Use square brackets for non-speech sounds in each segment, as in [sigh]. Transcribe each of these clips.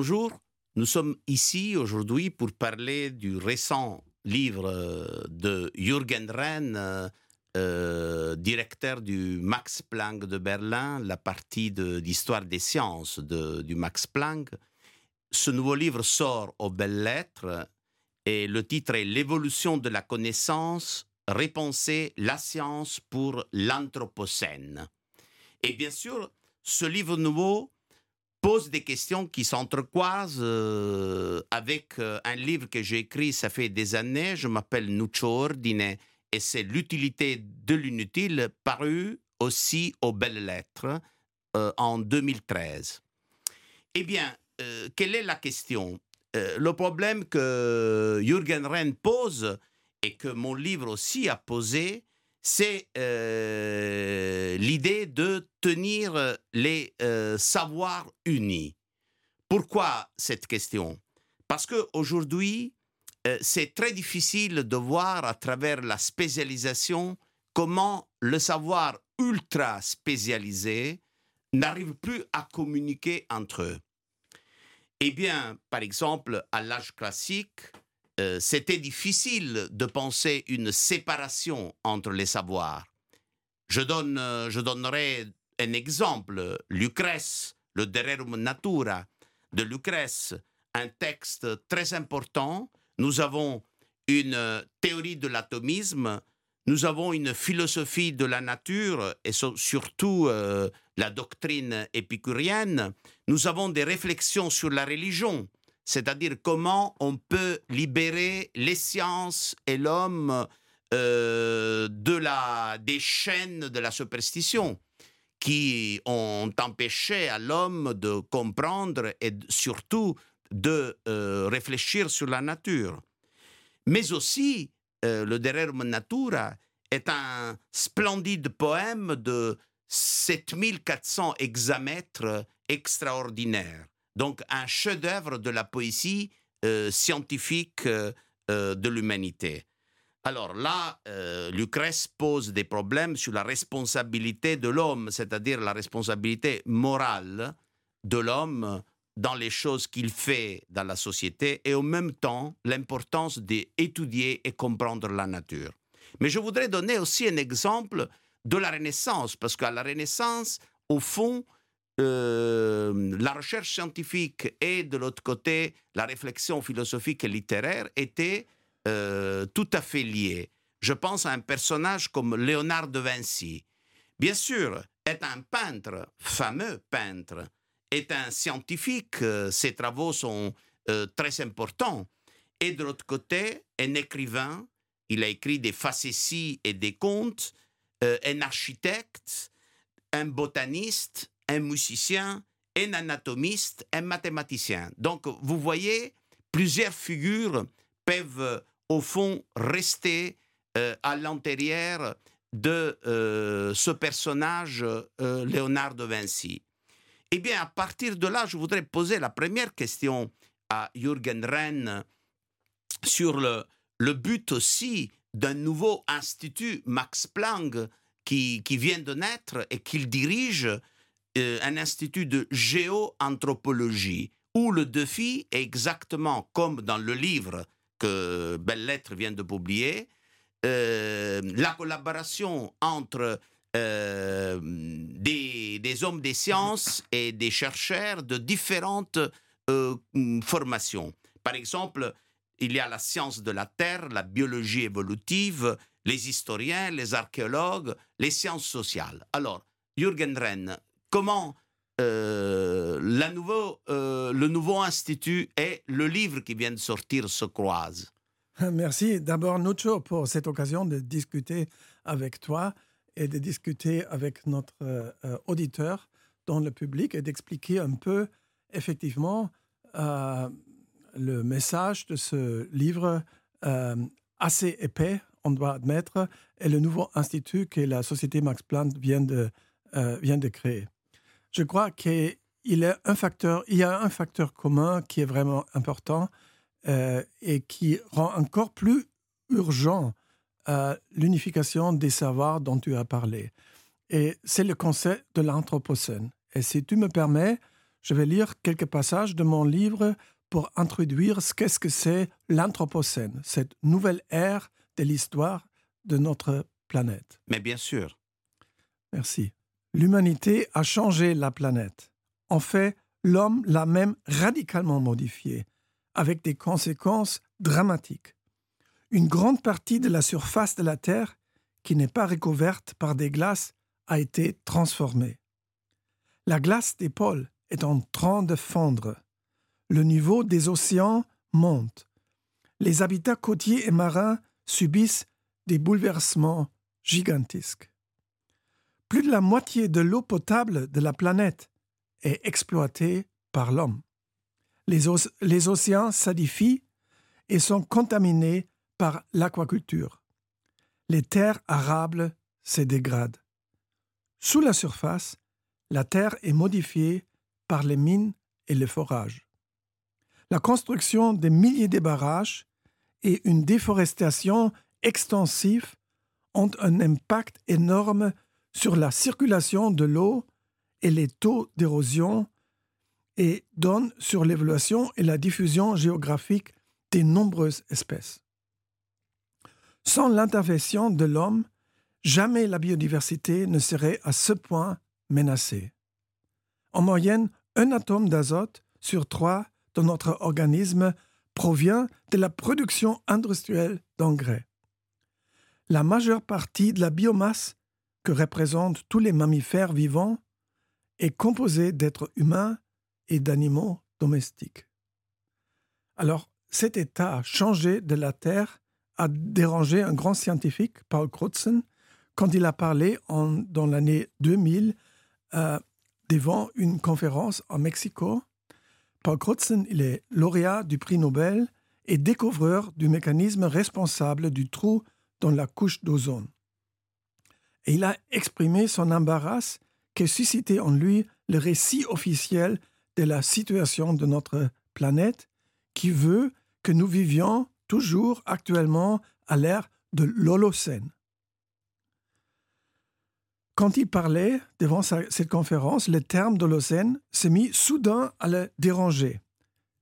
bonjour, nous sommes ici aujourd'hui pour parler du récent livre euh, de Jürgen Renn, euh, euh, directeur du Max Planck de Berlin, la partie d'histoire des sciences du Max Planck. Ce nouveau livre sort aux belles lettres et le titre est L'évolution de la connaissance, répenser la science pour l'Anthropocène. Et bien sûr, ce livre nouveau pose des questions qui s'entrecroisent euh, avec euh, un livre que j'ai écrit, ça fait des années, je m'appelle Nuccio Ordine, et c'est l'utilité de l'inutile, paru aussi aux belles lettres euh, en 2013. Eh bien, quelle est la question? Le problème que Jürgen Renn pose, et que mon livre aussi a posé, c'est euh, l'idée de tenir les euh, savoirs unis. Pourquoi cette question? Parce qu'aujourd'hui, euh, c'est très difficile de voir à travers la spécialisation comment le savoir ultra spécialisé n'arrive plus à communiquer entre eux. Eh bien, par exemple, à l'âge classique, euh, c'était difficile de penser une séparation entre les savoirs. Je, donne, euh, je donnerai un exemple. Lucrèce, le De Rerum Natura de Lucrèce, un texte très important. Nous avons une théorie de l'atomisme, nous avons une philosophie de la nature et surtout euh, la doctrine épicurienne. Nous avons des réflexions sur la religion c'est-à-dire comment on peut libérer les sciences et l'homme euh, de la, des chaînes de la superstition qui ont empêché à l'homme de comprendre et surtout de euh, réfléchir sur la nature. Mais aussi, euh, le De Rerum Natura est un splendide poème de 7400 hexamètres extraordinaires donc un chef-d'œuvre de la poésie euh, scientifique euh, euh, de l'humanité. Alors là, Lucrèce pose des problèmes sur la responsabilité de l'homme, c'est-à-dire la responsabilité morale de l'homme dans les choses qu'il fait dans la société et en même temps l'importance d'étudier et comprendre la nature. Mais je voudrais donner aussi un exemple de la Renaissance, parce qu'à la Renaissance, au fond, euh, la recherche scientifique et de l'autre côté la réflexion philosophique et littéraire étaient euh, tout à fait liées. Je pense à un personnage comme Léonard de Vinci. Bien sûr, est un peintre, fameux peintre, est un scientifique, euh, ses travaux sont très importants. Et de l'autre côté, un écrivain, il a écrit des facéties et des contes, un architecte, un botaniste, un musicien, un anatomiste, un mathématicien. Donc, vous voyez, plusieurs figures peuvent, au fond, rester euh, à l'intérieur de euh, ce personnage, euh, Léonard de Vinci. Eh bien, à partir de là, je voudrais poser la première question à Jürgen Renn sur le, but aussi d'un nouveau institut Max Planck qui, vient de naître et qu'il dirige un institut de géoanthropologie où le défi est exactement comme dans le livre que Belle Lettre vient de publier, euh, la collaboration entre euh, des, hommes des sciences et des chercheurs de différentes formations. Par exemple, il y a la science de la Terre, la biologie évolutive, les historiens, les archéologues, les sciences sociales. Alors, Jürgen Renn, comment euh, euh, le nouveau institut et le livre qui vient de sortir se croisent. [laughs] Merci d'abord, Nuccio, pour cette occasion de discuter avec toi et de discuter avec notre euh, auditeur dans le public et d'expliquer un peu effectivement le message de ce livre assez épais, on doit admettre, et le nouveau institut que la Société Max Planck vient de créer je crois qu'il y a un facteur, il y a un facteur commun qui est vraiment important euh, et qui rend encore plus urgent euh, l'unification des savoirs dont tu as parlé. Et c'est le concept de l'anthropocène. Et si tu me permets, je vais lire quelques passages de mon livre pour introduire ce qu'est-ce que c'est l'Anthropocène, cette nouvelle ère de l'histoire de notre planète. Mais bien sûr. Merci. L'humanité a changé la planète. En fait, l'homme l'a même radicalement modifiée, avec des conséquences dramatiques. Une grande partie de la surface de la Terre, qui n'est pas recouverte par des glaces, a été transformée. La glace des pôles est en train de fondre. Le niveau des océans monte. Les habitats côtiers et marins subissent des bouleversements gigantesques. Plus de la moitié de l'eau potable de la planète est exploitée par l'homme. Les, océans s'adifient et sont contaminés par l'aquaculture. Les terres arables se dégradent. Sous la surface, la terre est modifiée par les mines et les forages. La construction de milliers de barrages et une déforestation extensive ont un impact énorme sur la circulation de l'eau et les taux d'érosion et donnent sur l'évaluation et la diffusion géographique des nombreuses espèces. Sans l'intervention de l'homme, jamais la biodiversité ne serait à ce point menacée. En moyenne, un atome d'azote sur trois dans notre organisme provient de la production industrielle d'engrais. La majeure partie de la biomasse que représentent tous les mammifères vivants est composée d'êtres humains et d'animaux domestiques. Alors, cet état changé de la Terre a dérangé un grand scientifique, Paul Crutzen, quand il a parlé en, dans l'année 2000 euh, devant une conférence en Mexico. Paul Crutzen, il est lauréat du prix Nobel et découvreur du mécanisme responsable du trou dans la couche d'ozone. Et il a exprimé son embarras qui suscité en lui le récit officiel de la situation de notre planète qui veut que nous vivions toujours actuellement à l'ère de l'Holocène. Quand il parlait devant cette conférence, le terme d'Holocène s'est mis soudain à le déranger,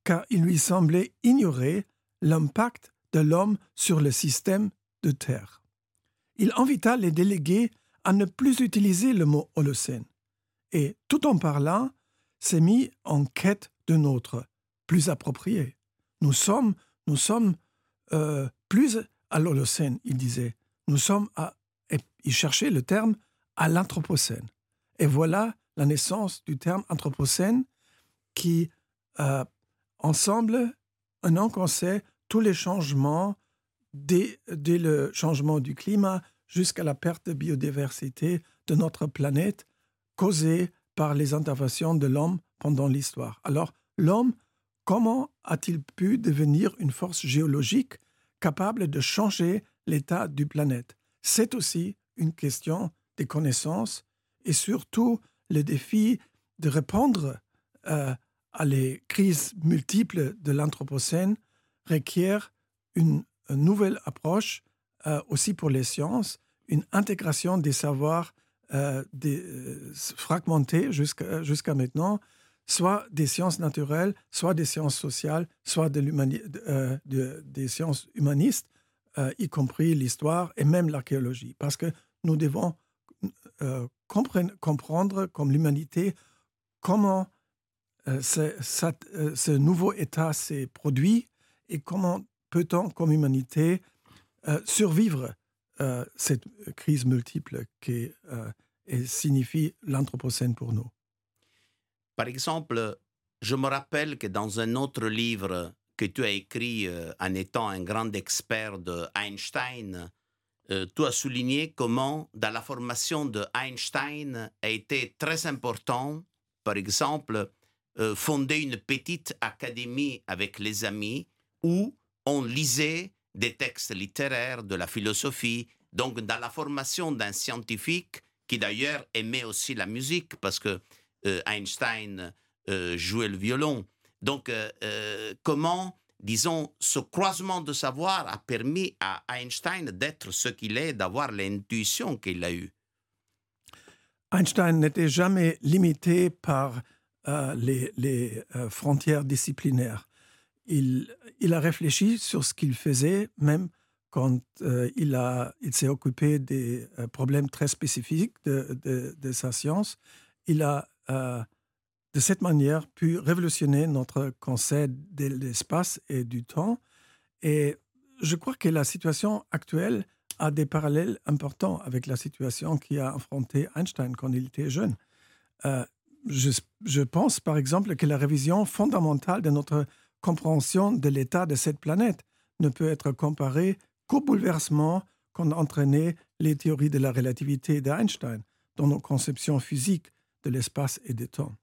car il lui semblait ignorer l'impact de l'homme sur le système de Terre. Il invita les délégués à ne plus utiliser le mot Holocène, et tout en parlant, s'est mis en quête d'un autre, plus approprié. Nous sommes, nous sommes euh, plus à l'Holocène, il disait. Nous sommes à. Et il cherchait le terme à l'Anthropocène. Et voilà la naissance du terme Anthropocène qui, euh, ensemble, un qu'on sait tous les changements, dès, dès le changement du climat jusqu'à la perte de biodiversité de notre planète, causée par les interventions de l'homme pendant l'histoire. Alors, l'homme, comment a-t-il pu devenir une force géologique capable de changer l'état du planète? C'est aussi une question des connaissances et surtout le défi de répondre euh, à les crises multiples de l'Anthropocène requiert une, nouvelle approche euh, aussi pour les sciences, une intégration des savoirs euh, des, fragmentés jusqu'à maintenant, soit des sciences naturelles, soit des sciences sociales, soit de de, des sciences humanistes, y compris l'histoire et même l'archéologie. Parce que nous devons euh, comprendre comme l'humanité comment euh, euh, ce, nouveau état s'est produit et comment peut-on comme humanité survivre cette crise multiple qui signifie l'Anthropocène pour nous? Par exemple, je me rappelle que dans un autre livre que tu as écrit en étant un grand expert de Einstein, euh, tu as souligné comment, dans la formation de Einstein, a été très important, par exemple, euh, fonder une petite académie avec les amis où on lisait des textes littéraires, de la philosophie, donc dans la formation d'un scientifique qui d'ailleurs aimait aussi la musique parce que euh, Einstein jouait le violon. Donc, comment disons, ce croisement de savoir a permis à Einstein d'être ce qu'il est, d'avoir l'intuition qu'il a eue? Einstein n'était jamais limité par les, frontières disciplinaires. Il, il, a réfléchi sur ce qu'il faisait, même quand il, a, il s'est occupé des problèmes très spécifiques de, de, sa science. Il a de cette manière pu révolutionner notre concept de l'espace et du temps. Et je crois que la situation actuelle a des parallèles importants avec la situation qui a affronté Einstein quand il était jeune. Euh, je, je, pense par exemple que la révision fondamentale de notre compréhension de l'état de cette planète ne peut être comparée qu'au bouleversement qu'ont entraîné les théories de la relativité d'Einstein dans nos conceptions physiques de l'espace et du temps.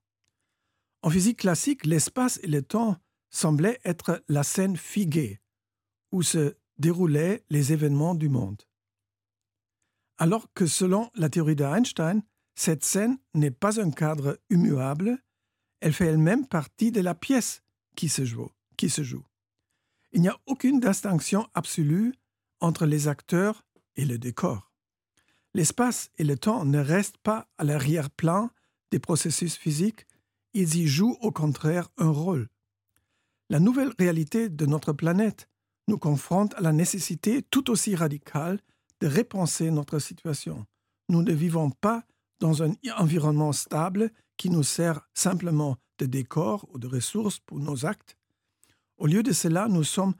En physique classique, l'espace et le temps semblaient être la scène figuée où se déroulaient les événements du monde. Alors que selon la théorie d'Einstein, cette scène n'est pas un cadre immuable, elle fait elle-même partie de la pièce qui se joue. Qui se joue. Il n'y a aucune distinction absolue entre les acteurs et le décor. L'espace et le temps ne restent pas à l'arrière-plan des processus physiques, ils y jouent au contraire un rôle. La nouvelle réalité de notre planète nous confronte à la nécessité tout aussi radicale de repenser notre situation. Nous ne vivons pas dans un environnement stable qui nous sert simplement de décor ou de ressources pour nos actes. Au lieu de cela, nous sommes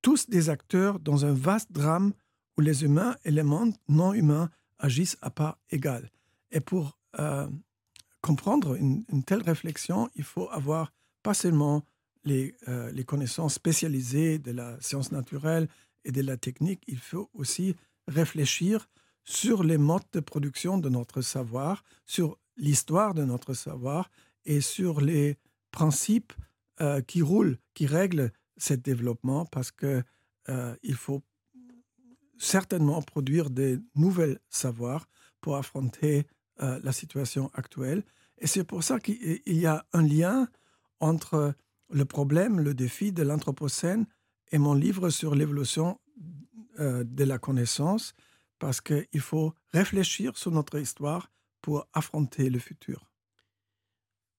tous des acteurs dans un vaste drame où les humains et les mondes non humains agissent à part égale. Et pour euh, comprendre une, telle réflexion, il faut avoir pas seulement euh, les, connaissances spécialisées de la science naturelle et de la technique, il faut aussi réfléchir sur les modes de production de notre savoir, sur l'histoire de notre savoir et sur les principes euh, qui roulent, qui règlent ce développement, parce que euh, il faut certainement produire des nouvelles savoirs pour affronter euh, la situation actuelle. Et c'est pour ça qu'il y a un lien entre le problème, le défi de l'Anthropocène et mon livre sur l'évolution euh, de la connaissance, parce qu'il faut réfléchir sur notre histoire pour affronter le futur.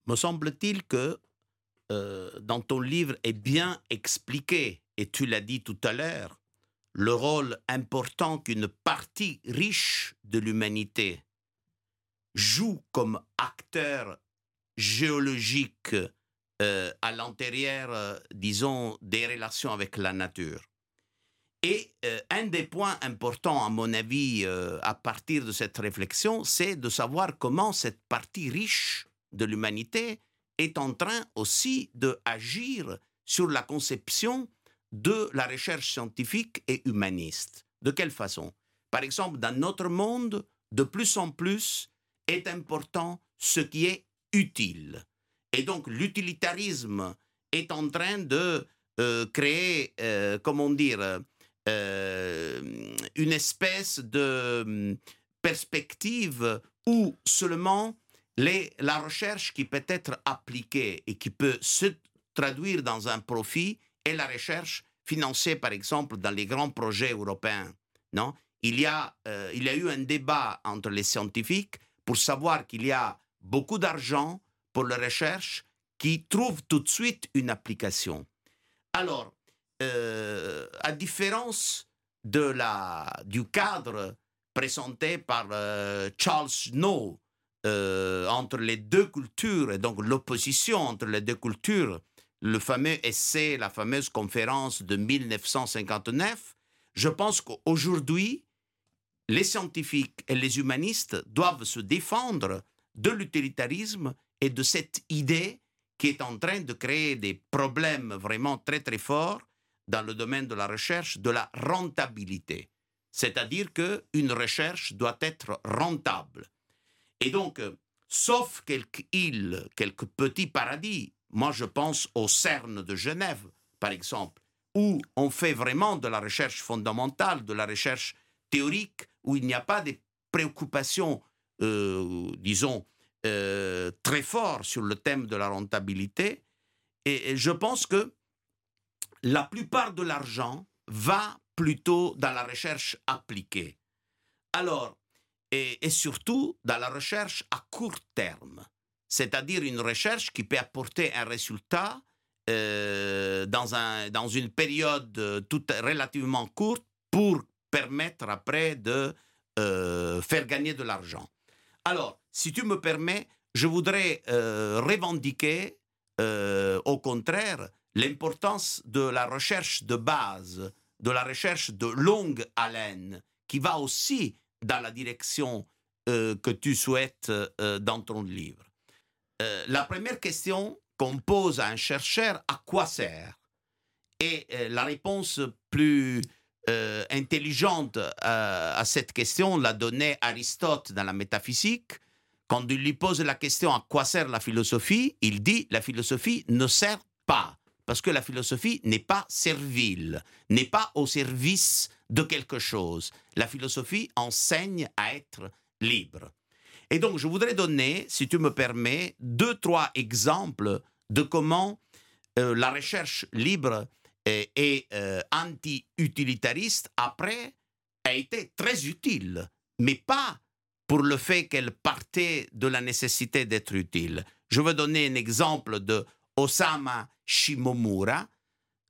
Me semble-t-il que euh, dans ton livre est bien expliqué, et tu l'as dit tout à l'heure, le rôle important qu'une partie riche de l'humanité joue comme acteur géologique euh, à l'intérieur, euh, disons, des relations avec la nature. Et un des points importants, à mon avis, à partir de cette réflexion, c'est de savoir comment cette partie riche de l'humanité est en train aussi d'agir sur la conception de la recherche scientifique et humaniste. De quelle façon? Par exemple, dans notre monde, de plus en plus, est important ce qui est utile. Et donc l'utilitarisme est en train de euh, créer, euh, comment dire, euh, une espèce de hum, perspective où seulement la recherche qui peut être appliquée et qui peut se traduire dans un profit est la recherche financée, par exemple, dans les grands projets européens. Non? Il y, a, il y a eu un débat entre les scientifiques pour savoir qu'il y a beaucoup d'argent pour la recherche qui trouve tout de suite une application. Alors, euh, à différence de la, du cadre présenté par euh, Charles Snow euh, entre les deux cultures, et donc l'opposition entre les deux cultures, le fameux essai, la fameuse conférence de 1959, je pense qu'aujourd'hui, les scientifiques et les humanistes doivent se défendre de l'utilitarisme et de cette idée qui est en train de créer des problèmes vraiment très très forts dans le domaine de la recherche, de la rentabilité. C'est-à-dire qu'une recherche doit être rentable. Et donc, sauf quelques îles, quelques petits paradis, moi je pense au CERN de Genève, par exemple, où on fait vraiment de la recherche fondamentale, de la recherche théorique, où il n'y a pas de préoccupations, euh, disons, euh, très fortes sur le thème de la rentabilité. Et, je pense que la plupart de l'argent va plutôt dans la recherche appliquée. Alors, et, surtout dans la recherche à court terme. c'est-à-dire une recherche qui peut apporter un résultat euh, dans, un, dans une période euh, toute relativement courte pour permettre après de euh, faire gagner de l'argent. Alors, si tu me permets, je voudrais revendiquer, au contraire, l'importance de la recherche de base, de la recherche de longue haleine, qui va aussi dans la direction que tu souhaites dans ton livre. la première question qu'on pose à un chercheur, à quoi sert? Et euh, la réponse plus euh, intelligente à, à, cette question l'a donnée Aristote dans la métaphysique. Quand il lui pose la question à quoi sert la philosophie, il dit la philosophie ne sert pas, parce que la philosophie n'est pas servile, n'est pas au service de quelque chose. La philosophie enseigne à être libre. Et donc, je voudrais donner, si tu me permets, deux, trois exemples de comment euh, la recherche libre et, euh, anti-utilitariste, après, a été très utile, mais pas pour le fait qu'elle partait de la nécessité d'être utile. Je veux donner un exemple de Osama Shimomura,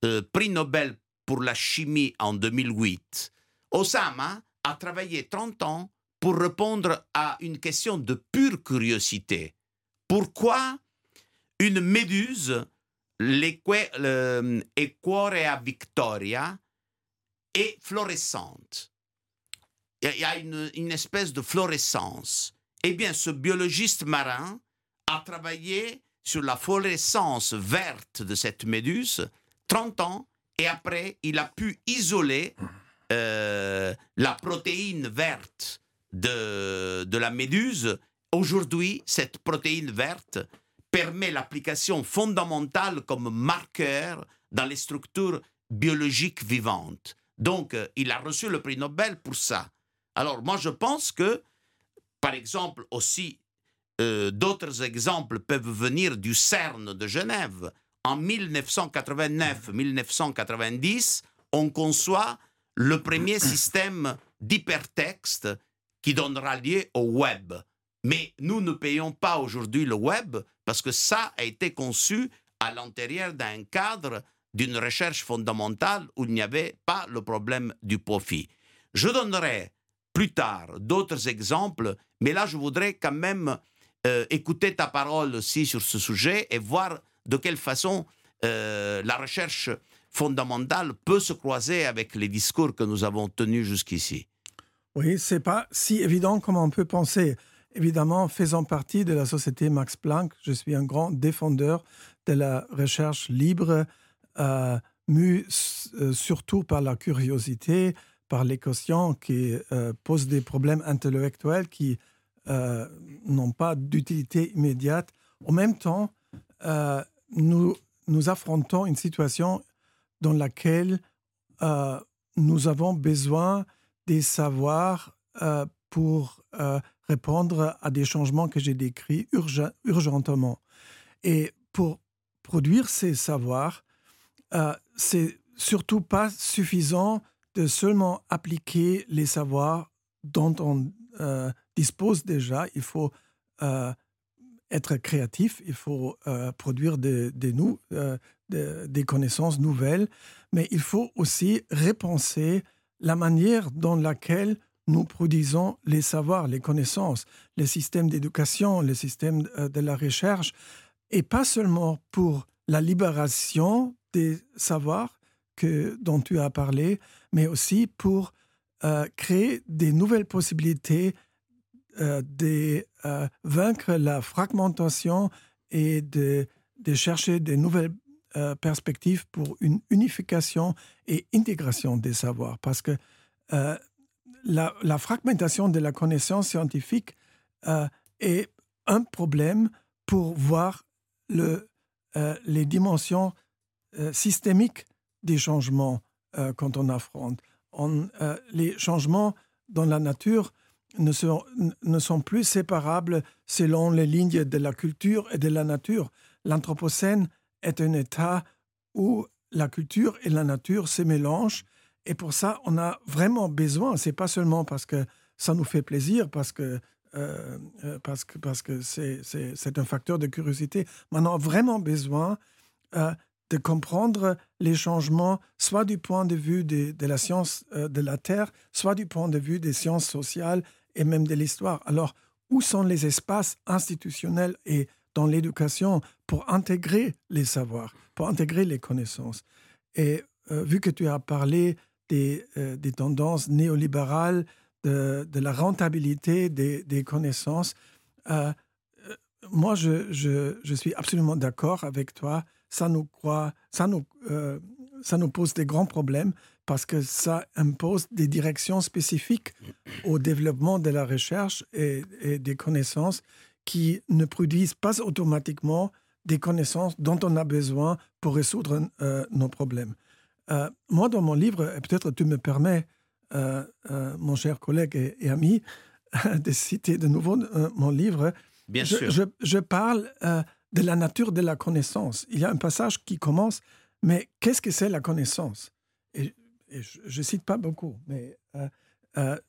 euh, prix Nobel pour la chimie en 2008. Osama a travaillé 30 ans pour répondre à une question de pure curiosité. Pourquoi une méduse, l'Equorea victoria, est fluorescente? Il y a une, une espèce de fluorescence. Eh bien, ce biologiste marin a travaillé sur la fluorescence verte de cette méduse 30 ans et après, il a pu isoler euh, la protéine verte de, de la méduse, aujourd'hui, cette protéine verte permet l'application fondamentale comme marqueur dans les structures biologiques vivantes. Donc, euh, il a reçu le prix Nobel pour ça. Alors, moi, je pense que, par exemple, aussi, euh, d'autres exemples peuvent venir du CERN de Genève. En 1989-1990, on conçoit le premier [clears throat] système d'hypertexte qui donnera lieu au web. Mais nous ne payons pas aujourd'hui le web parce que ça a été conçu à l'intérieur d'un cadre d'une recherche fondamentale où il n'y avait pas le problème du profit. Je donnerai plus tard d'autres exemples, mais là je voudrais quand même euh, écouter ta parole aussi sur ce sujet et voir de quelle façon euh, la recherche fondamentale peut se croiser avec les discours que nous avons tenus jusqu'ici? Oui, c'est pas si évident comme on peut penser. Évidemment, faisant partie de la société Max Planck, je suis un grand défendeur de la recherche libre, euh, mu euh, surtout par la curiosité, par les questions qui euh, posent des problèmes intellectuels qui n'ont pas d'utilité immédiate. En même temps, nous, nous affrontons une situation dans laquelle nous avons besoin des savoirs pour répondre à des changements que j'ai décrits urgentement. Et pour produire ces savoirs, euh, c'est surtout pas suffisant de seulement appliquer les savoirs dont on euh, dispose déjà. Il faut euh, être créatif, il faut euh, produire des, des, nous, des, des, connaissances nouvelles, mais il faut aussi repenser la manière dans laquelle nous produisons les savoirs, les connaissances, les systèmes d'éducation, les systèmes euh, de la recherche, et pas seulement pour la libération des savoirs que, dont tu as parlé, mais aussi pour euh, créer des nouvelles possibilités euh, de euh, vaincre la fragmentation et de, chercher des nouvelles euh, perspectives pour une unification et intégration des savoirs. Parce que euh, la, fragmentation de la connaissance scientifique euh, est un problème pour voir le, euh, les dimensions euh, systémiques des changements quand on affronte. On, les changements dans la nature ne sont, ne sont plus séparables selon les lignes de la culture et de la nature. L'Anthropocène est un état où la culture et la nature se mélangent et pour ça, on a vraiment besoin, c'est pas seulement parce que ça nous fait plaisir, parce que parce que parce que c'est un facteur de curiosité. Mais on a vraiment besoin de comprendre les changements, soit du point de vue de la science de la Terre, soit du point de vue des sciences sociales et même de l'histoire. Alors, où sont les espaces institutionnels et dans l'éducation pour intégrer les savoirs, pour intégrer les connaissances? Et vu que tu as parlé des, des tendances néolibérales, de, la rentabilité des, connaissances, moi, je, suis absolument d'accord avec toi. Euh, ça nous pose des grands problèmes parce que ça impose des directions spécifiques au développement de la recherche et, et des connaissances qui ne produisent pas automatiquement des connaissances dont on a besoin pour résoudre euh, nos problèmes. Euh, moi, dans mon livre, et peut-être tu me permets, euh, mon cher collègue et, et ami, [laughs] de citer de nouveau mon livre, Bien je, sûr. Je, je parle de la nature de la connaissance. Il y a un passage qui commence, mais qu'est-ce que c'est la connaissance? Et, je ne cite pas beaucoup, mais euh, euh,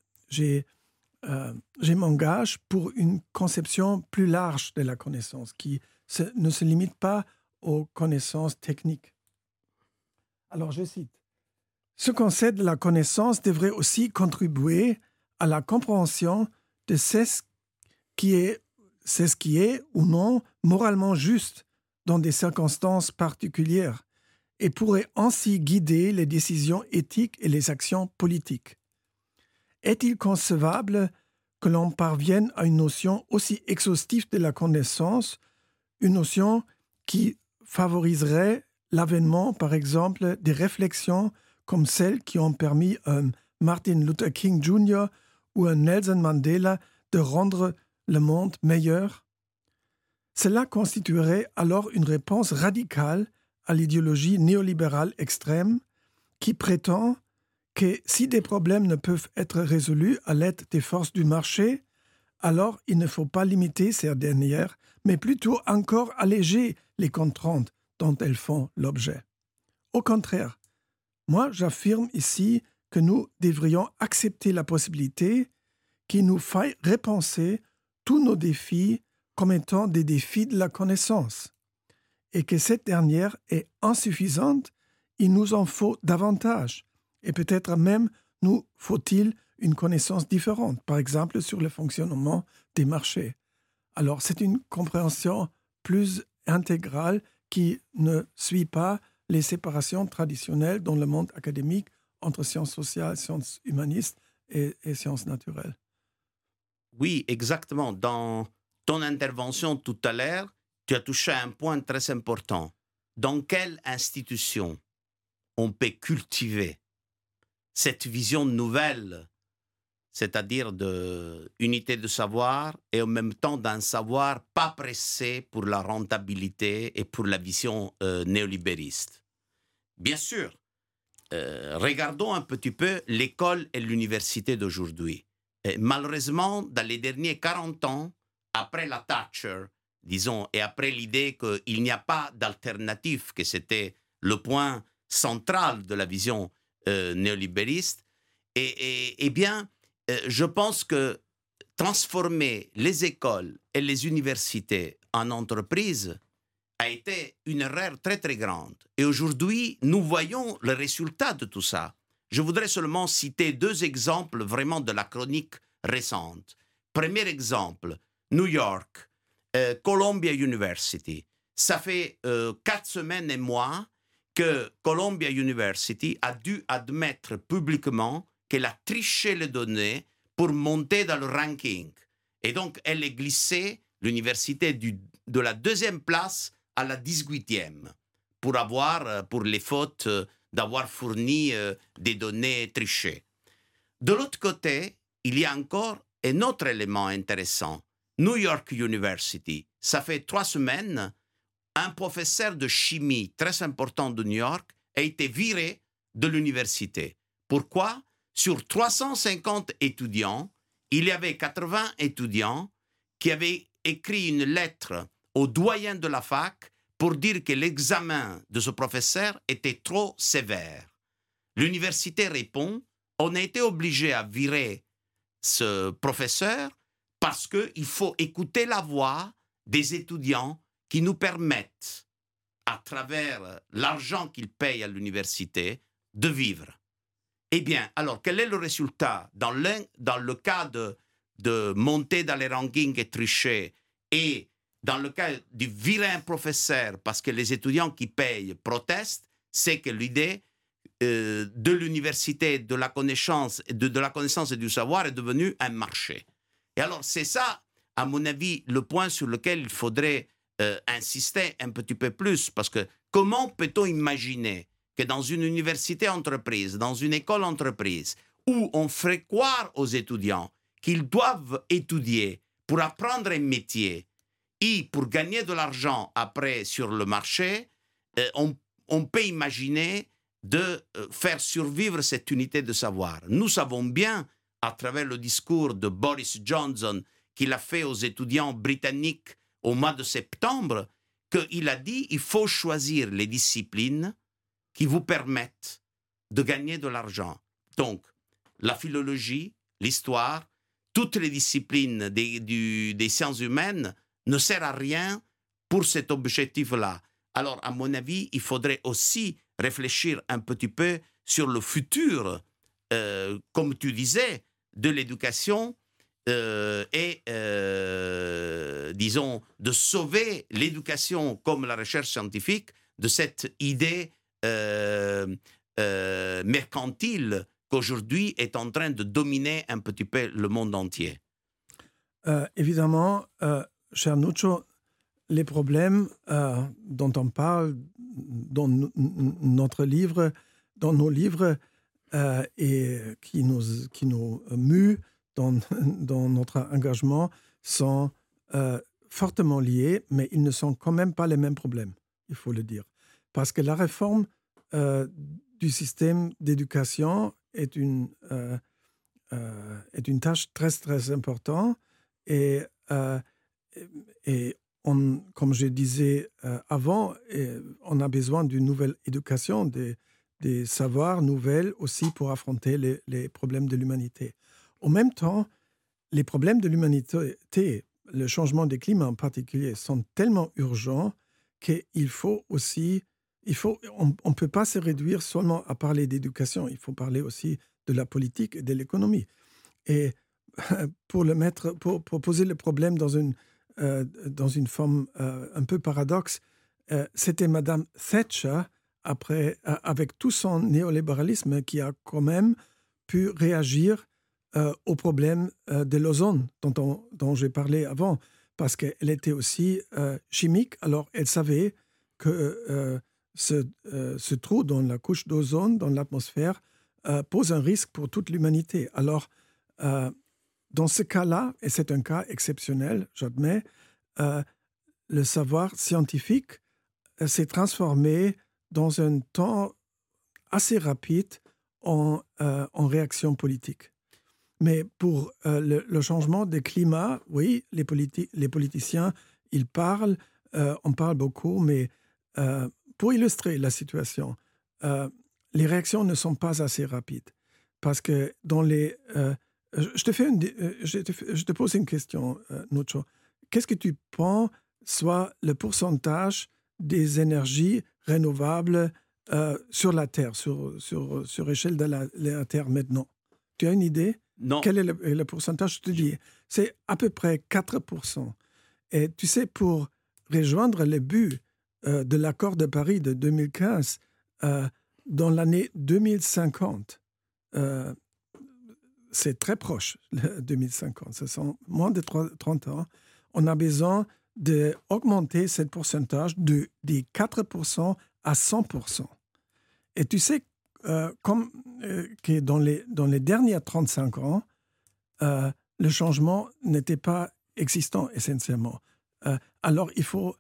je m'engage pour une conception plus large de la connaissance, qui ne se limite pas aux connaissances techniques. Alors, je cite. Ce concept de la connaissance devrait aussi contribuer à la compréhension de ce qui est ou non moralement juste dans des circonstances particulières et pourrait ainsi guider les décisions éthiques et les actions politiques. Est-il concevable que l'on parvienne à une notion aussi exhaustive de la connaissance, une notion qui favoriserait l'avènement, par exemple, des réflexions comme celles qui ont permis à Martin Luther King Jr. ou à Nelson Mandela de rendre le monde meilleur? Cela constituerait alors une réponse radicale à l'idéologie néolibérale extrême qui prétend que si des problèmes ne peuvent être résolus à l'aide des forces du marché, alors il ne faut pas limiter ces dernières, mais plutôt encore alléger les contraintes dont elles font l'objet. Au contraire, moi j'affirme ici que nous devrions accepter la possibilité qu'il nous faille repenser tous nos défis comme étant des défis de la connaissance, et que cette dernière est insuffisante, il nous en faut davantage, et peut-être même nous faut-il une connaissance différente, par exemple sur le fonctionnement des marchés. Alors c'est une compréhension plus intégrale qui ne suit pas les séparations traditionnelles dans le monde académique entre sciences sociales, sciences humanistes et, sciences naturelles. Oui, exactement. Dans ton intervention tout à l'heure, tu as touché à un point très important. Dans quelle institution on peut cultiver cette vision nouvelle, c'est-à-dire de de savoir et en même temps d'un savoir pas pressé pour la rentabilité et pour la vision euh, néolibériste? Bien sûr, euh, regardons un petit peu l'école et l'université d'aujourd'hui. Malheureusement, dans les derniers 40 ans, après la Thatcher, disons, et après l'idée qu'il n'y a pas d'alternative, que c'était le point central de la vision euh, néolibériste, et, et bien, euh, je pense que transformer les écoles et les universités en entreprises a été une erreur très très grande. Et aujourd'hui, nous voyons le résultat de tout ça. Je voudrais seulement citer deux exemples vraiment de la chronique récente. Premier exemple, New York, euh, Columbia University. Ça fait euh, quatre semaines et mois que Columbia University a dû admettre publiquement qu'elle a triché les données pour monter dans le ranking. Et donc, elle est glissée, l'université de la deuxième place à la 18e, pour avoir, euh, pour les fautes d'avoir fourni des données trichées. De l'autre côté, il y a encore un autre élément intéressant. New York University, ça fait trois semaines, un professeur de chimie très important de New York a été viré de l'université. Pourquoi? Sur 350 étudiants, il y avait 80 étudiants qui avaient écrit une lettre au doyen de la fac pour dire que l'examen de ce professeur était trop sévère. L'université répond, on a été obligé à virer ce professeur Parce qu'il faut écouter la voix des étudiants qui nous permettent, à travers l'argent qu'ils payent à l'université, de vivre. Eh bien, alors, quel est le résultat? Dans, le cas de, monter dans les rankings et tricher et dans le cas du vilain professeur, parce que les étudiants qui payent protestent, c'est que l'idée euh, de l'université, de la connaissance et du savoir est devenue un marché. Et alors, c'est ça, à mon avis, le point sur lequel il faudrait euh, insister un petit peu plus, parce que comment peut-on imaginer que dans une université entreprise, dans une école entreprise, où on ferait croire aux étudiants qu'ils doivent étudier pour apprendre un métier, et pour gagner de l'argent après sur le marché, euh, on, peut imaginer de euh, faire survivre cette unité de savoir? Nous savons bien, à travers le discours de Boris Johnson qu'il a fait aux étudiants britanniques au mois de septembre, qu'il a dit il faut choisir les disciplines qui vous permettent de gagner de l'argent. Donc, la philologie, l'histoire, toutes les disciplines des, des sciences humaines ne sert à rien pour cet objectif-là. Alors, à mon avis, il faudrait aussi réfléchir un petit peu sur le futur, euh, comme tu disais, de l'éducation euh, et, euh, disons, de sauver l'éducation comme la recherche scientifique de cette idée mercantile qu'aujourd'hui est en train de dominer un petit peu le monde entier. évidemment, cher Nuccio, les problèmes euh, dont on parle dans notre livre, dans nos livres, euh, et qui nous, qui nous muent dans, [laughs] dans notre engagement sont euh, fortement liés, mais ils ne sont quand même pas les mêmes problèmes, il faut le dire. Parce que la réforme du système d'éducation est une, est une tâche très, très importante et et on, comme je disais euh, avant, on a besoin d'une nouvelle éducation, des, des, savoirs nouvelles aussi pour affronter les, problèmes de l'humanité. En même temps, les problèmes de l'humanité, le changement des climats en particulier, sont tellement urgents qu'il faut aussi, il faut, on ne peut pas se réduire seulement à parler d'éducation, il faut parler aussi de la politique et de l'économie. Et [laughs] pour le mettre, pour, pour poser le problème dans une euh, dans une forme euh, un peu paradoxe, euh, c'était Madame Thatcher, après, avec tout son néolibéralisme, qui a quand même pu réagir au problème de l'ozone dont, dont j'ai parlé avant, parce qu'elle était aussi chimique, alors elle savait que ce, ce, trou dans la couche d'ozone, dans l'atmosphère, pose un risque pour toute l'humanité. Alors, dans ce cas-là, et c'est un cas exceptionnel, j'admets, euh, le savoir scientifique euh, s'est transformé dans un temps assez rapide en, euh, réaction politique. Mais pour le, changement de climat, oui, les, les politiciens, ils parlent, on parle beaucoup, mais pour illustrer la situation, les réactions ne sont pas assez rapides. Parce que dans les je te, fais une, euh, je, te, pose une question, euh, Nucho. Qu'est-ce que tu penses soit le pourcentage des énergies renouvelables euh, sur la Terre, sur, sur, sur échelle de la, Terre maintenant Tu as une idée? Non. Quel est le, pourcentage? Je te dis, c'est à peu près 4%. Et tu sais, pour rejoindre les buts de l'accord de Paris de 2015, dans l'année 2050, c'est très proche, 2050. Ce sont moins de 30 ans. On a besoin d'augmenter ce pourcentage de, des 4% à 100%. Et tu sais, euh, comme euh, que dans les, dans les derniers 35 ans, euh, le changement n'était pas existant essentiellement. alors il faut,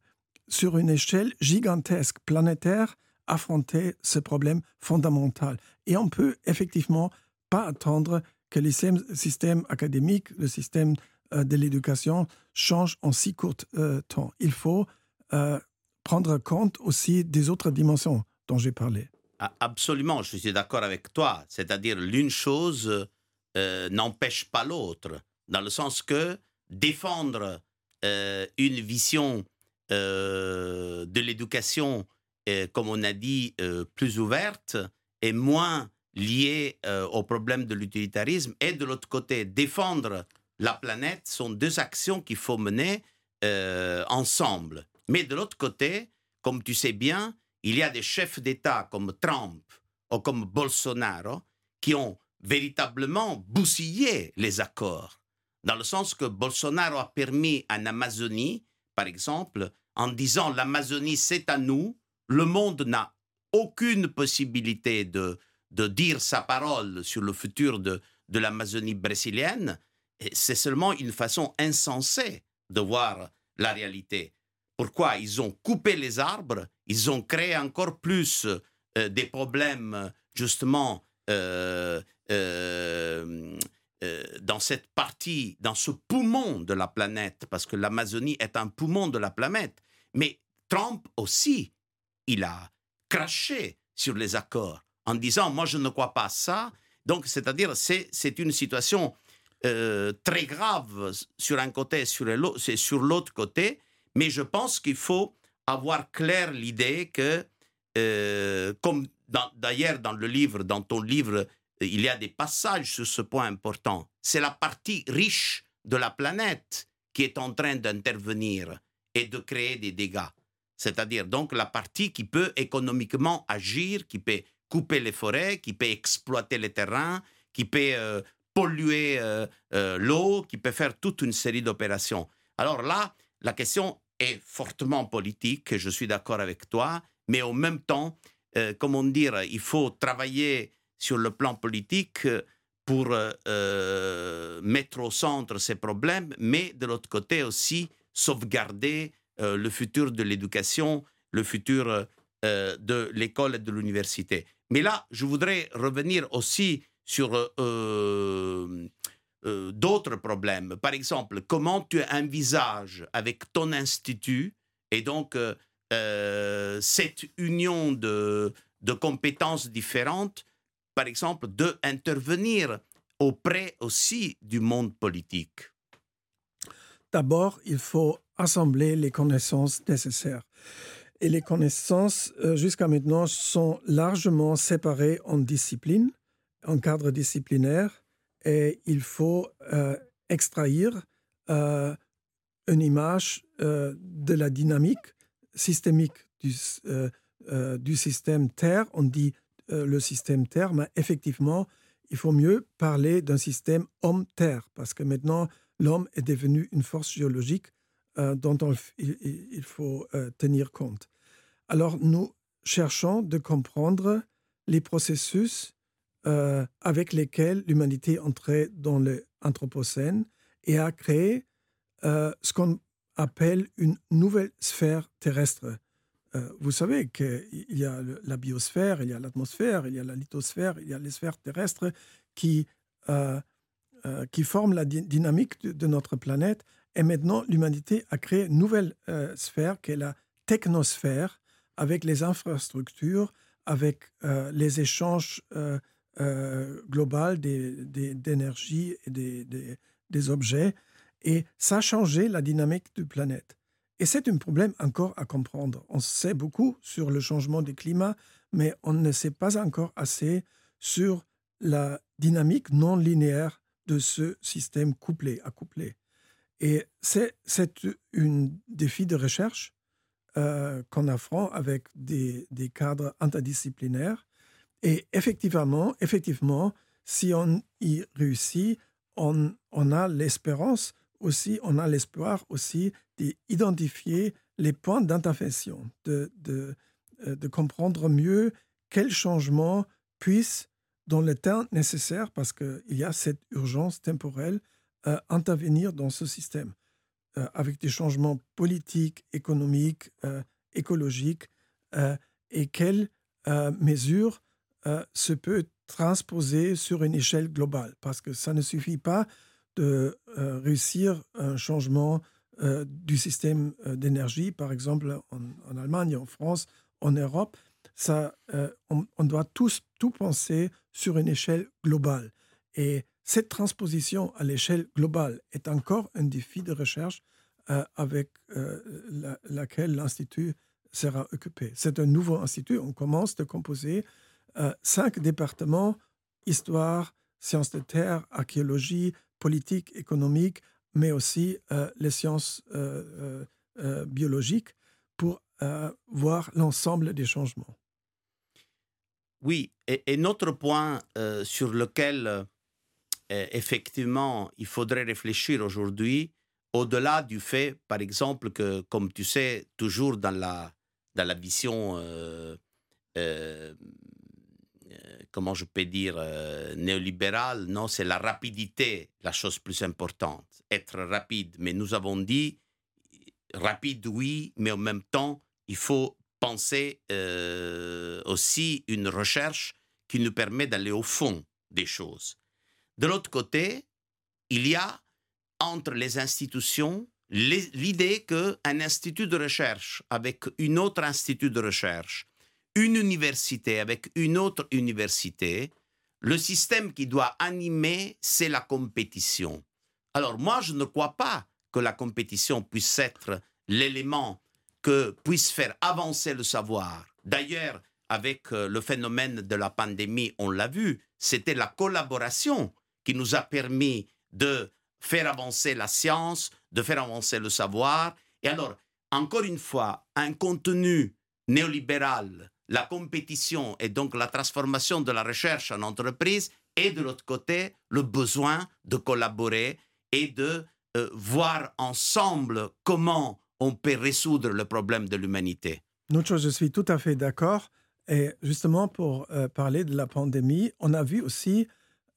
sur une échelle gigantesque, planétaire, affronter ce problème fondamental. Et on peut effectivement pas attendre que le système académique, le système de l'éducation change en si court euh, temps. Il faut euh, prendre compte aussi des autres dimensions dont j'ai parlé. Absolument, je suis d'accord avec toi. C'est-à-dire, l'une chose n'empêche pas l'autre, dans le sens que défendre une vision de l'éducation, comme on a dit, plus ouverte et moins liée au problème de l'utilitarisme, et de l'autre côté, défendre la planète sont deux actions qu'il faut mener ensemble. Mais de l'autre côté, comme tu sais bien, il y a des chefs d'État comme Trump ou comme Bolsonaro qui ont véritablement bousillé les accords, dans le sens que Bolsonaro a permis en Amazonie, par exemple, en disant l'Amazonie c'est à nous, le monde n'a aucune possibilité de, de dire sa parole sur le futur de, de l'Amazonie brésilienne, c'est seulement une façon insensée de voir la réalité. Pourquoi Ils ont coupé les arbres, ils ont créé encore plus euh, des problèmes, justement, euh, euh, dans cette partie, dans ce poumon de la planète, parce que l'Amazonie est un poumon de la planète. Mais Trump aussi, il a craché sur les accords en disant, moi je ne crois pas ça. Donc, c'est-à-dire, c'est une situation très grave sur un côté, sur l'autre côté, mais je pense qu'il faut avoir clair l'idée que, euh, comme d'ailleurs dans le livre, dans ton livre, il y a des passages sur ce point important. C'est la partie riche de la planète qui est en train d'intervenir et de créer des dégâts. C'est-à-dire donc la partie qui peut économiquement agir, qui peut couper les forêts, qui peut exploiter les terrains, qui peut euh, polluer euh, l'eau, qui peut faire toute une série d'opérations. Alors là, la question est fortement politique, je suis d'accord avec toi, mais en même temps, euh, comment dire, il faut travailler sur le plan politique pour euh, mettre au centre ces problèmes, mais de l'autre côté aussi sauvegarder euh, le futur de l'éducation, le futur de l'école et de l'université. Mais là, je voudrais revenir aussi sur euh, d'autres problèmes. Par exemple, comment tu envisages avec ton institut et donc euh, euh, cette union de, de, compétences différentes, par exemple, d'intervenir auprès aussi du monde politique? D'abord, il faut assembler les connaissances nécessaires. Et les connaissances, jusqu'à maintenant, sont largement séparées en disciplines, en cadre disciplinaire, et il faut euh, extraire euh, une image euh, de la dynamique systémique du, système Terre. On dit le système Terre, mais effectivement, il faut mieux parler d'un système homme-Terre, parce que maintenant, l'homme est devenu une force géologique dont il, faut tenir compte. Alors, nous cherchons de comprendre les processus euh, avec lesquels l'humanité entrait dans l'Anthropocène et a créé euh, ce qu'on appelle une nouvelle sphère terrestre. Euh, vous savez qu'il y a la biosphère, il y a l'atmosphère, il y a la lithosphère, il y a les sphères terrestres qui, qui forment la dynamique de, de, notre planète. Et maintenant, l'humanité a créé une nouvelle sphère qui est la technosphère, avec les infrastructures, avec les échanges euh, globale d'énergie et des, des, objets. Et ça a changé la dynamique du planète. Et c'est un problème encore à comprendre. On sait beaucoup sur le changement du climat, mais on ne sait pas encore assez sur la dynamique non linéaire de ce système couplé, accouplé. Et c'est un défi de recherche euh, qu'on affronte avec des, des, cadres interdisciplinaires et effectivement, effectivement, si on y réussit, on, on a l'espérance aussi, on a l'espoir aussi d'identifier les points d'intervention, de, de, euh, comprendre mieux quels changements puissent, dans le temps nécessaire, parce qu'il y a cette urgence temporelle, euh, intervenir dans ce système, euh, avec des changements politiques, économiques, écologiques, et quelles mesures euh, se peut transposer sur une échelle globale, parce que ça ne suffit pas de euh, réussir un changement euh, du système d'énergie, par exemple en, Allemagne, en France, en Europe. Ça, on, doit tous tout penser sur une échelle globale. Et cette transposition à l'échelle globale est encore un défi de recherche avec laquelle l'Institut sera occupé. C'est un nouveau institut. On commence de composer cinq départements, histoire, sciences de terre, archéologie, politique, économique, mais aussi les sciences biologiques pour voir l'ensemble des changements. Oui, et, notre point euh, sur lequel euh, effectivement il faudrait réfléchir aujourd'hui, au-delà du fait, par exemple, que, comme tu sais, toujours dans la, dans la vision, euh, comment je peux dire, néolibérale, non, c'est la rapidité la chose plus importante, être rapide. Mais nous avons dit, rapide, oui, mais en même temps, il faut penser euh, aussi une recherche qui nous permet d'aller au fond des choses. De l'autre côté, il y a entre les institutions l'idée qu'un institut de recherche avec une autre institut de recherche, une université avec une autre université, le système qui doit animer, c'est la compétition. Alors moi, je ne crois pas que la compétition puisse être l'élément que puisse faire avancer le savoir. D'ailleurs, avec euh, le phénomène de la pandémie, on l'a vu, c'était la collaboration qui nous a permis de faire avancer la science, de faire avancer le savoir. Et alors, encore une fois, un contenu néolibéral, la compétition et donc la transformation de la recherche en entreprise, et de l'autre côté, le besoin de collaborer et de euh, voir ensemble comment on peut résoudre le problème de l'humanité. Notre je suis tout à fait d'accord. Et justement, pour euh, parler de la pandémie, on a vu aussi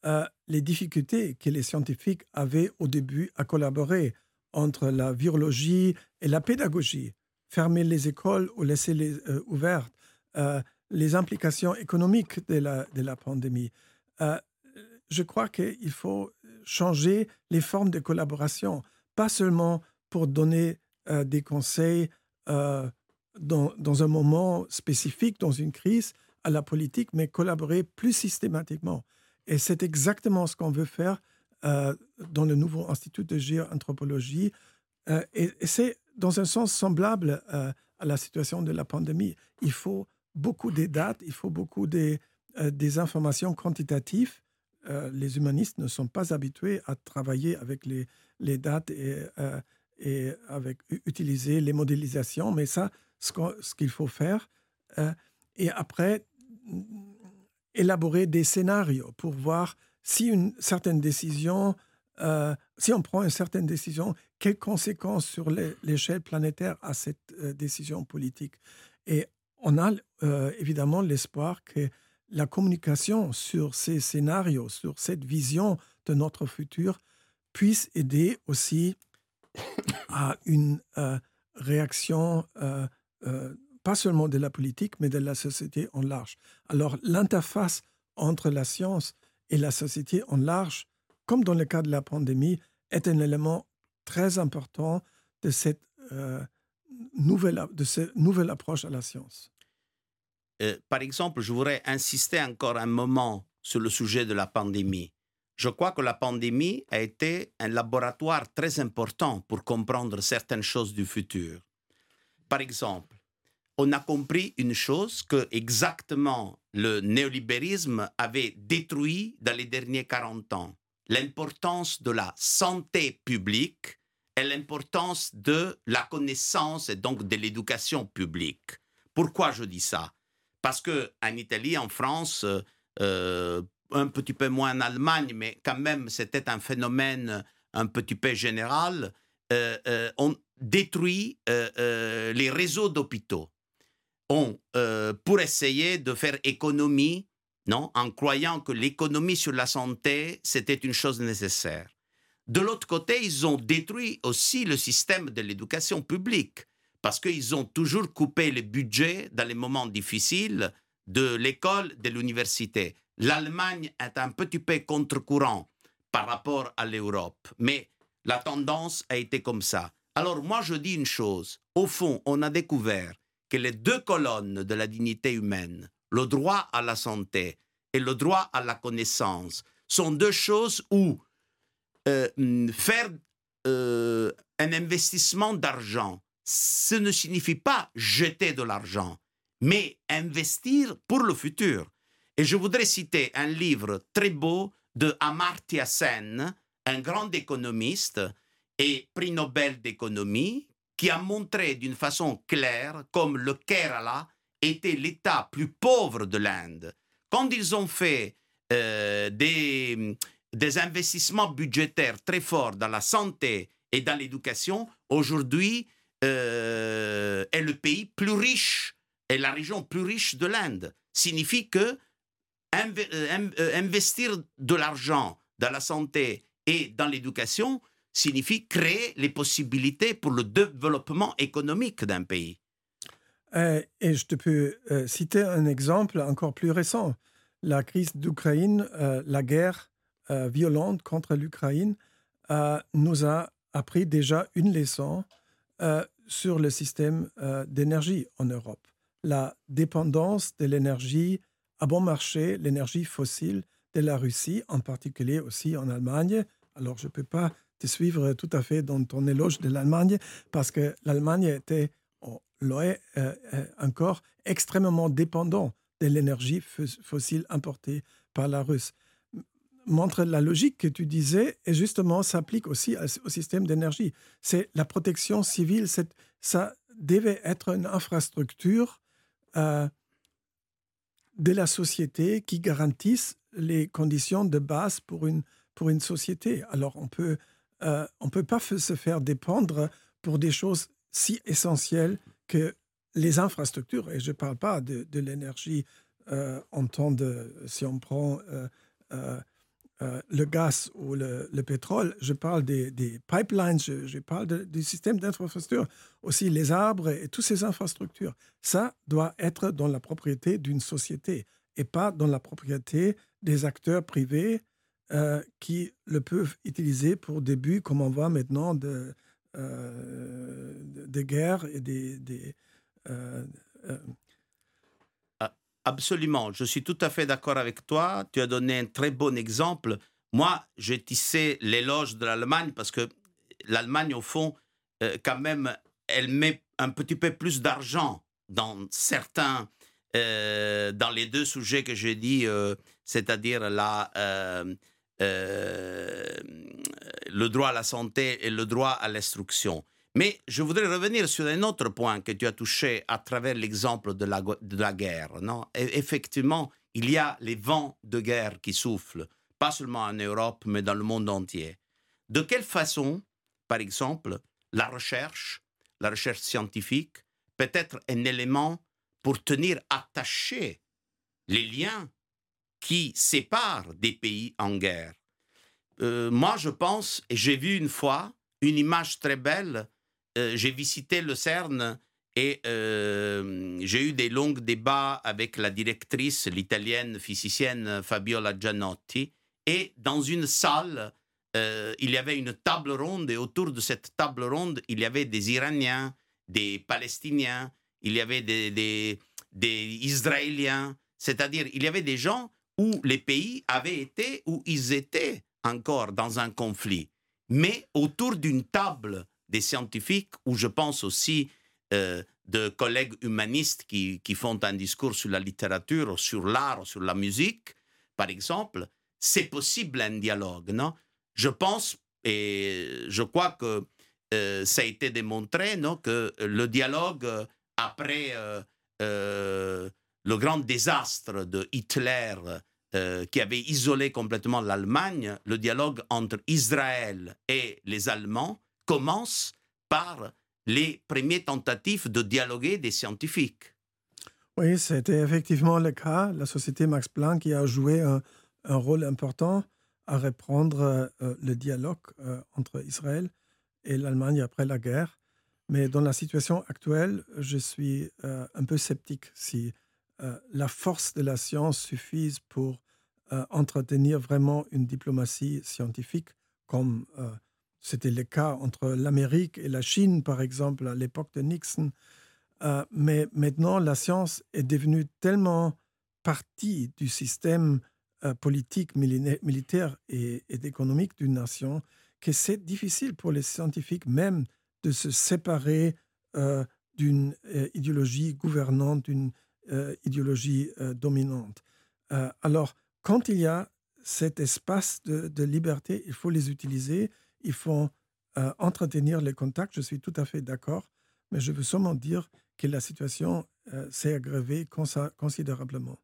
euh, les difficultés que les scientifiques avaient au début à collaborer entre la virologie et la pédagogie. Fermer les écoles ou laisser les euh, les implications économiques de la, de la pandémie. je crois qu'il faut changer les formes de collaboration, pas seulement pour donner euh, des conseils euh, dans, dans, un moment spécifique, dans une crise, à la politique, mais collaborer plus systématiquement. Et c'est exactement ce qu'on veut faire euh, dans le nouveau Institut de géoanthropologie. et, c'est dans un sens semblable à la situation de la pandémie. Il faut beaucoup de dates, il faut beaucoup de, des informations quantitatives. les humanistes ne sont pas habitués à travailler avec les, les dates et et avec utiliser les modélisations, mais ça, ce qu'il faut faire. Euh, et après, élaborer des scénarios pour voir si une certaine décision, euh, si on prend une certaine décision, quelles conséquences sur l'échelle planétaire a cette euh, décision politique. Et on a évidemment l'espoir que la communication sur ces scénarios, sur cette vision de notre futur, puisse aider aussi à une euh, réaction euh, euh, pas seulement de la politique, mais de la société en large. Alors l'interface entre la science et la société en large, comme dans le cas de la pandémie, est un élément très important de cette, nouvelle, de cette nouvelle approche à la science. par exemple, je voudrais insister encore un moment sur le sujet de la pandémie je crois que la pandémie a été un laboratoire très important pour comprendre certaines choses du futur. Par exemple, on a compris une chose que exactement le néolibéralisme avait détruit dans les derniers 40 ans, l'importance de la santé publique et l'importance de la connaissance et donc de l'éducation publique. Pourquoi je dis ça? Parce que en Italie, en France, euh, un petit peu moins en Allemagne, mais quand même c'était un phénomène un petit peu général, euh, euh, on détruit euh, les réseaux d'hôpitaux. Pour essayer de faire économie, non, en croyant que l'économie sur la santé, c'était une chose nécessaire. De l'autre côté, ils ont détruit aussi le système de l'éducation publique, parce qu'ils ont toujours coupé les budgets dans les moments difficiles de l'école, de l'université l'Allemagne est un petit peu contre-courant par rapport à l'Europe, mais la tendance a été comme ça. Alors moi je dis une chose, au fond on a découvert que les deux colonnes de la dignité humaine, le droit à la santé et le droit à la connaissance, sont deux choses où faire euh, un investissement d'argent, ce ne signifie pas jeter de l'argent, mais investir pour le futur. Et je voudrais citer un livre très beau de Amartya Sen, un grand économiste et prix Nobel d'économie, qui a montré d'une façon claire comme le Kerala était l'État plus pauvre de l'Inde. Quand ils ont fait euh, des, des investissements budgétaires très forts dans la santé et dans l'éducation, aujourd'hui euh, est le pays plus riche, est la région plus riche de l'Inde. Signifie que euh, investir de l'argent dans la santé et dans l'éducation signifie créer les possibilités pour le développement économique d'un pays. Euh, et je te peux euh, citer un exemple encore plus récent. La crise d'Ukraine, euh, la guerre violente contre l'Ukraine, nous a appris déjà une leçon sur le système d'énergie en Europe. La dépendance de l'énergie à bon marché, l'énergie fossile de la Russie, en particulier aussi en Allemagne. Alors, je ne peux pas te suivre tout à fait dans ton éloge de l'Allemagne, parce que l'Allemagne était euh, euh, encore extrêmement dépendant de l'énergie fossile importée par la Russie. Montre la logique que tu disais et justement s'applique aussi au système d'énergie. C'est la protection civile, ça devait être une infrastructure euh, de la société qui garantisse les conditions de base pour une, pour une société. Alors on peut, on peut pas se faire dépendre pour des choses si essentielles que les infrastructures, et je ne parle pas de, l'énergie euh, en temps de, si on prend euh, euh, le gaz ou le, pétrole, je parle des, pipelines, je, parle du système d'infrastructure, aussi les arbres et, toutes ces infrastructures. Ça doit être dans la propriété d'une société et pas dans la propriété des acteurs privés qui le peuvent utiliser pour des buts, comme on voit maintenant, de, euh, guerres et des... euh, euh, Absolument, je suis tout à fait d'accord avec toi. Tu as donné un très bon exemple. Moi, j'ai tissé l'éloge de l'Allemagne parce que l'Allemagne, au fond, quand même, elle met un petit peu plus d'argent dans certains, dans les deux sujets que j'ai dit, c'est-à-dire la euh, le droit à la santé et le droit à l'instruction. Mais je voudrais revenir sur un autre point que tu as touché à travers l'exemple de la, de la guerre. Non? Effectivement, il y a les vents de guerre qui soufflent, pas seulement en Europe, mais dans le monde entier. De quelle façon, par exemple, la recherche, la recherche scientifique, peut être un élément pour tenir attachés les liens qui sépare des pays en guerre? Euh, moi, je pense, et j'ai vu une fois une image très belle, j'ai visité le CERN et euh, j'ai eu des longs débats avec la directrice, l'italienne physicienne Fabiola Giannotti, et dans une salle, il y avait une table ronde, et autour de cette table ronde, il y avait des Iraniens, des Palestiniens, il y avait des, des, des Israéliens, c'est-à-dire il y avait des gens où les pays avaient été, où ils étaient encore dans un conflit, mais autour d'une table des scientifiques, où je pense aussi euh, de collègues humanistes qui, qui, font un discours sur la littérature, sur l'art, sur la musique, par exemple, c'est possible un dialogue, non? Je pense et je crois que euh, ça a été démontré, non, que le dialogue euh, après le grand désastre de Hitler qui avait isolé complètement l'Allemagne, le dialogue entre Israël et les Allemands commence par les premières tentatives de dialoguer des scientifiques. Oui, c'était effectivement le cas. La société Max Planck a joué un, rôle important à reprendre euh, le dialogue euh, entre Israël et l'Allemagne après la guerre. Mais dans la situation actuelle, je suis un peu sceptique si euh, la force de la science suffise pour euh, entretenir vraiment une diplomatie scientifique, comme euh, c'était le cas entre l'Amérique et la Chine, par exemple, à l'époque de Nixon. mais maintenant, la science est devenue tellement partie du système politique, militaire et, économique d'une nation que c'est difficile pour les scientifiques même de se séparer d'une idéologie gouvernante, d'une idéologie dominante. alors, quand il y a cet espace de, liberté, il faut les utiliser, il faut entretenir les contacts, je suis tout à fait d'accord, mais je veux seulement dire que la situation euh, s'est aggravée considérablement.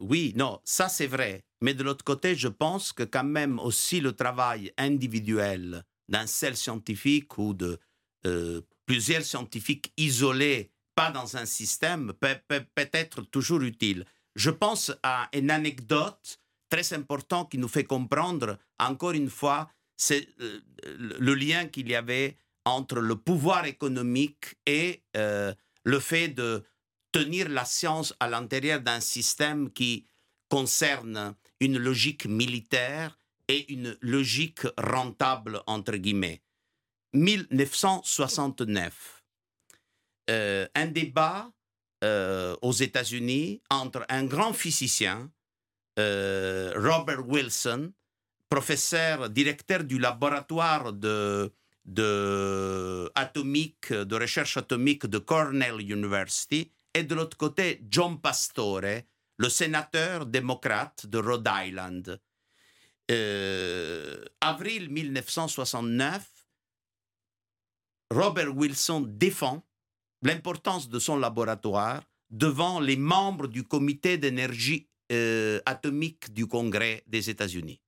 Oui, non, ça c'est vrai. Mais de l'autre côté, je pense que quand même aussi le travail individuel d'un seul scientifique ou de euh, plusieurs scientifiques isolés, pas dans un système, peut, être toujours utile. Je pense à une anecdote très importante qui nous fait comprendre, encore une fois, c'est euh, le lien qu'il y avait entre le pouvoir économique et euh, le fait de tenir la science à l'intérieur d'un système qui concerne une logique militaire et une logique rentable, entre guillemets. 1969, euh, un débat aux États-Unis entre un grand physicien, Robert Wilson, professeur, directeur du laboratoire de recherche atomique de Cornell University, et de l'autre côté, John Pastore, le sénateur démocrate de Rhode Island. Euh, avril 1969, Robert Wilson défend l'importance de son laboratoire devant les membres du comité d'énergie euh, atomique du Congrès des États-Unis.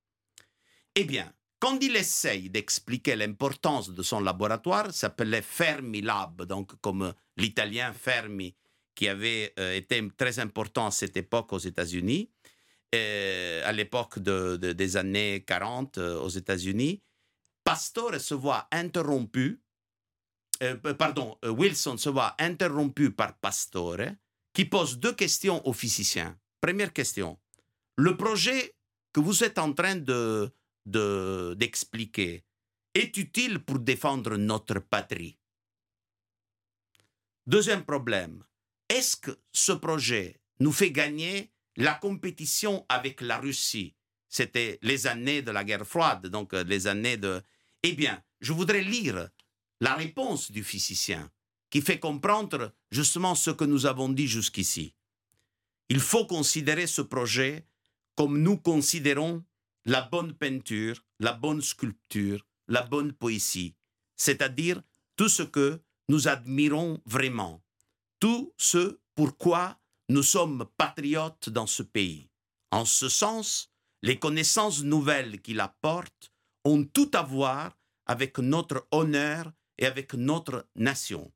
Eh bien, quand il essaye d'expliquer l'importance de son laboratoire, s'appelait Fermilab, donc comme l'italien Fermi, qui avait euh, été très important à cette époque aux États-Unis, euh, à l'époque des années 40 euh, aux États-Unis, Pastore se voit interrompu, pardon, Wilson se voit interrompu par Pastore, qui pose deux questions aux physiciens. Première question, le projet que vous êtes en train de d'expliquer est utile pour défendre notre patrie? Deuxième problème, est-ce que ce projet nous fait gagner la compétition avec la Russie? C'était les années de la guerre froide, donc euh, les années de... Eh bien, je voudrais lire la réponse du physicien qui fait comprendre justement ce que nous avons dit jusqu'ici. Il faut considérer ce projet comme nous considérons la bonne peinture, la bonne sculpture, la bonne poésie, c'est-à-dire tout ce que nous admirons vraiment, tout ce pourquoi nous sommes patriotes dans ce pays. En ce sens, les connaissances nouvelles qu'il apporte ont tout à voir avec notre honneur et avec notre nation.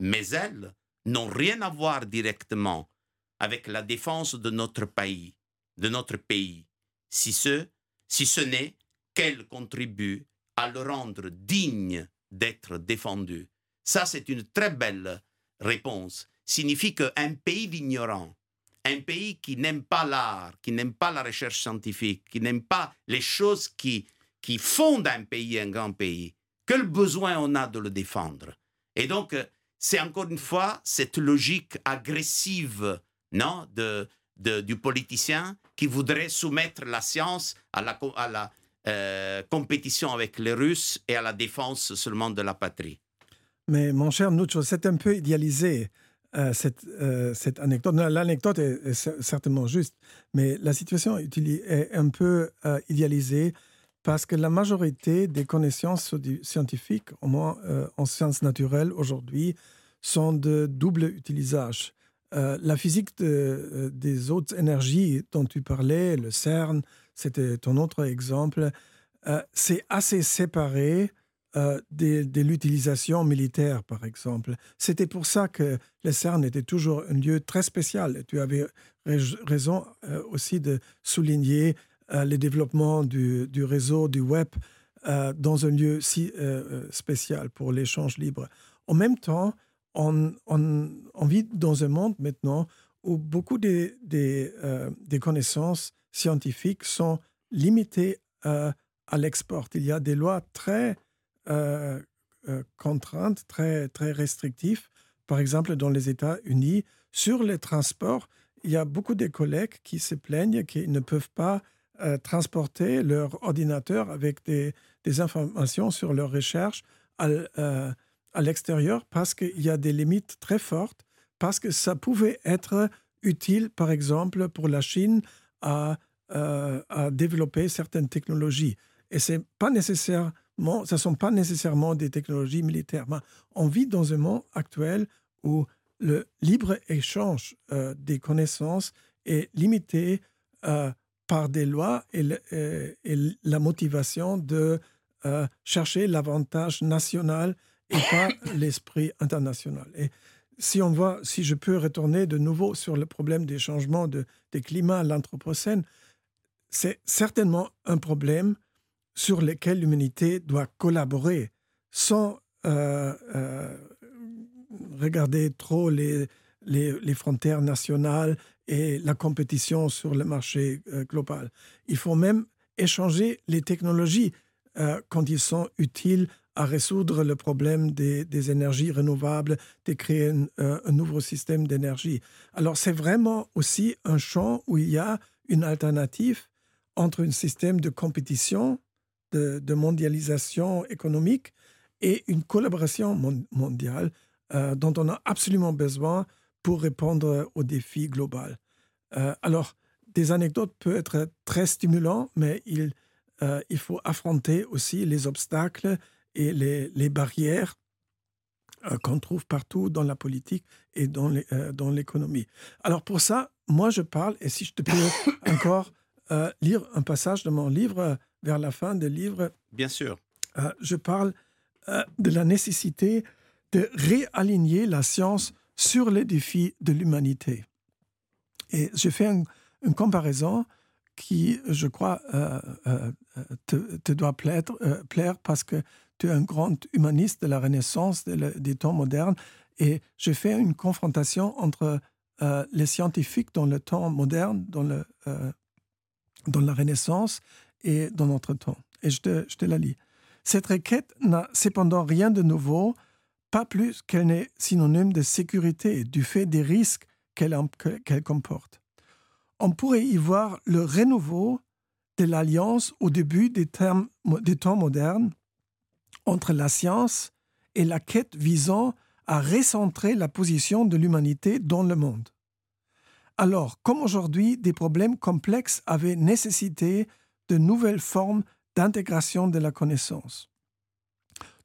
Mais elles n'ont rien à voir directement avec la défense de notre pays, de notre pays, si ce si ce n'est qu'elle contribue à le rendre digne d'être défendu. Ça, c'est une très belle réponse. Signifie qu'un pays d'ignorants, un pays qui n'aime pas l'art, qui n'aime pas la recherche scientifique, qui n'aime pas les choses qui, qui font d'un pays un grand pays, quel besoin on a de le défendre? Et donc, c'est encore une fois cette logique agressive non, de, du politicien qui voudrait soumettre la science à la, euh, compétition avec les Russes et à la défense seulement de la patrie. Mais mon cher Nuccio, c'est un peu idéalisé. Euh, cette, euh, cette, anecdote. L'anecdote est, certainement juste, mais la situation est un peu idéalisée parce que la majorité des connaissances scientifiques, au moins en sciences naturelles aujourd'hui, sont de double utilisage. Euh, la physique euh, des autres énergies dont tu parlais, le CERN, c'était ton autre exemple, euh, c'est assez séparé de, l'utilisation militaire, par exemple. C'était pour ça que le CERN était toujours un lieu très spécial. Tu avais raison aussi de souligner le développement du, du, réseau, du web, dans un lieu si spécial pour l'échange libre. En même temps, on, vit dans un monde maintenant où beaucoup des, euh, connaissances scientifiques sont limitées euh, à l'export. Il y a des lois très euh, contraintes, très, très restrictives, par exemple dans les États-Unis, sur les transports. il y a beaucoup de collègues qui se plaignent qu'ils ne peuvent pas transporter leur ordinateur avec des, informations sur leurs recherches à l'extérieur parce qu'il y a des limites très fortes, parce que ça pouvait être utile, par exemple, pour la Chine à, euh, développer certaines technologies. Et ce ne sont pas nécessairement des technologies militaires. Mais on vit dans un monde actuel où le libre-échange euh, des connaissances est limité euh, par des lois et, la motivation de chercher l'avantage national et pas l'esprit international. Et si on voit, si je peux retourner de nouveau sur le problème des changements de, des climats l'Anthropocène, c'est certainement un problème sur lequel l'humanité doit collaborer sans regarder trop les, frontières nationales et la compétition sur le marché euh, global. Il faut même échanger les technologies euh, quand ils sont utiles à résoudre le problème des, énergies renouvelables, de créer euh, un, nouveau système d'énergie. Alors c'est vraiment aussi un champ où il y a une alternative entre un système de compétition, de, mondialisation économique et une collaboration mondiale euh, dont on a absolument besoin pour répondre aux défis globaux. Euh, alors, des anecdotes peuvent être très stimulantes, mais il, il faut affronter aussi les obstacles et les, les barrières qu'on trouve partout dans la politique et dans l'économie. Alors pour ça, moi je parle, et si je te peux [coughs] encore lire un passage de mon livre vers la fin du livre. Bien sûr. je parle de la nécessité de réaligner la science sur les défis de l'humanité. Et je fais une comparaison qui, je crois, euh, euh, te, doit plaire, euh, plaire, parce que un grand humaniste de la Renaissance, des temps modernes, et je fais une confrontation entre les scientifiques dans le temps moderne, dans, le, dans la Renaissance et dans notre temps. Et je te, je te la lis. Cette requête n'a cependant rien de nouveau pas plus qu'elle n'est synonyme de sécurité du fait des risques qu'elle comporte. On pourrait y voir le renouveau de l'alliance au début des, termes, des temps modernes entre la science et la quête visant à recentrer la position de l'humanité dans le monde. Alors, comme aujourd'hui, des problèmes complexes avaient nécessité de nouvelles formes d'intégration de la connaissance.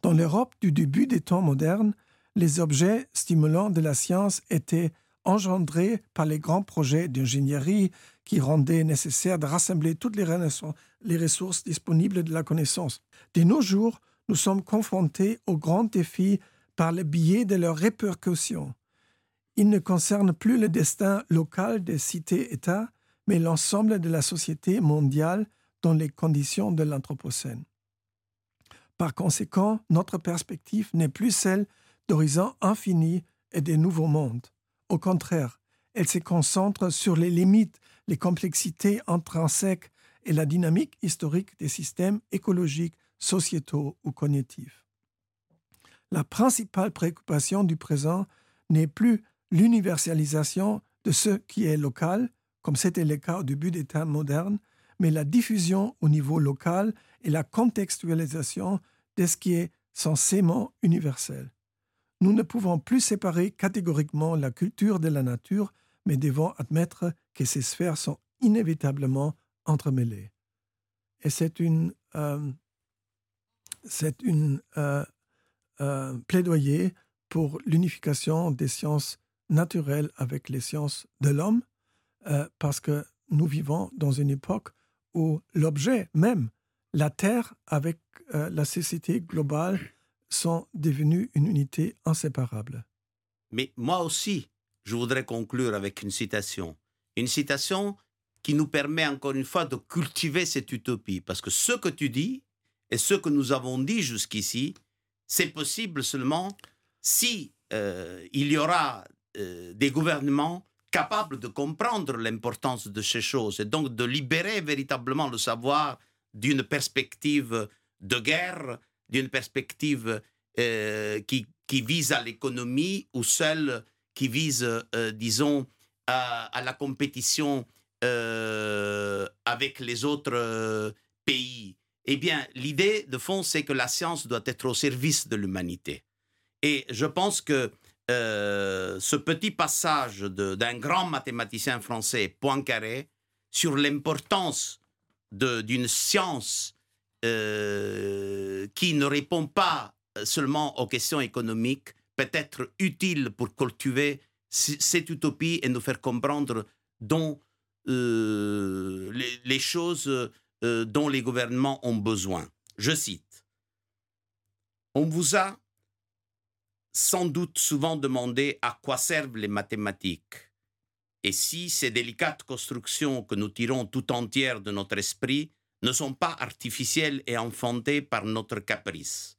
Dans l'Europe du début des temps modernes, les objets stimulants de la science étaient engendrés par les grands projets d'ingénierie qui rendaient nécessaire de rassembler toutes les, ressources disponibles de la connaissance. De nos jours, nous sommes confrontés aux grands défis par le biais de leurs répercussions. Ils ne concernent plus le destin local des cités-États, mais l'ensemble de la société mondiale dans les conditions de l'Anthropocène. Par conséquent, notre perspective n'est plus celle d'horizons infinis et des nouveaux mondes. Au contraire, elle se concentre sur les limites, les complexités intrinsèques et la dynamique historique des systèmes écologiques, sociétaux ou cognitifs. La principale préoccupation du présent n'est plus l'universalisation de ce qui est local, comme c'était le cas au début des temps modernes, mais la diffusion au niveau local et la contextualisation de ce qui est censément universel. Nous ne pouvons plus séparer catégoriquement la culture de la nature, mais devons admettre que ces sphères sont inévitablement entremêlées. Et c'est une, euh, c'est une euh, euh, plaidoyer pour l'unification des sciences naturelles avec les sciences de l'homme, parce que nous vivons dans une époque où l'objet même, la Terre avec euh, la société globale, sont devenus une unité inséparable. Mais moi aussi, je voudrais conclure avec une citation. Une citation qui nous permet encore une fois de cultiver cette utopie. Parce que ce que tu dis et ce que nous avons dit jusqu'ici, c'est possible seulement si euh, il y aura euh, des gouvernements capable de comprendre l'importance de ces choses et donc de libérer véritablement le savoir d'une perspective de guerre, d'une perspective euh, qui, vise à l'économie ou celle qui vise, disons, à, la compétition avec les autres pays. Eh bien, l'idée de fond, c'est que la science doit être au service de l'humanité. Et je pense que euh, ce petit passage d'un grand mathématicien français, Poincaré, sur l'importance d'une science qui ne répond pas seulement aux questions économiques, peut être utile pour cultiver cette utopie et nous faire comprendre dont, euh, les, choses euh, dont les gouvernements ont besoin. Je cite, On vous a sans doute souvent demandé à quoi servent les mathématiques et si ces délicates constructions que nous tirons tout entières de notre esprit ne sont pas artificielles et enfantées par notre caprice.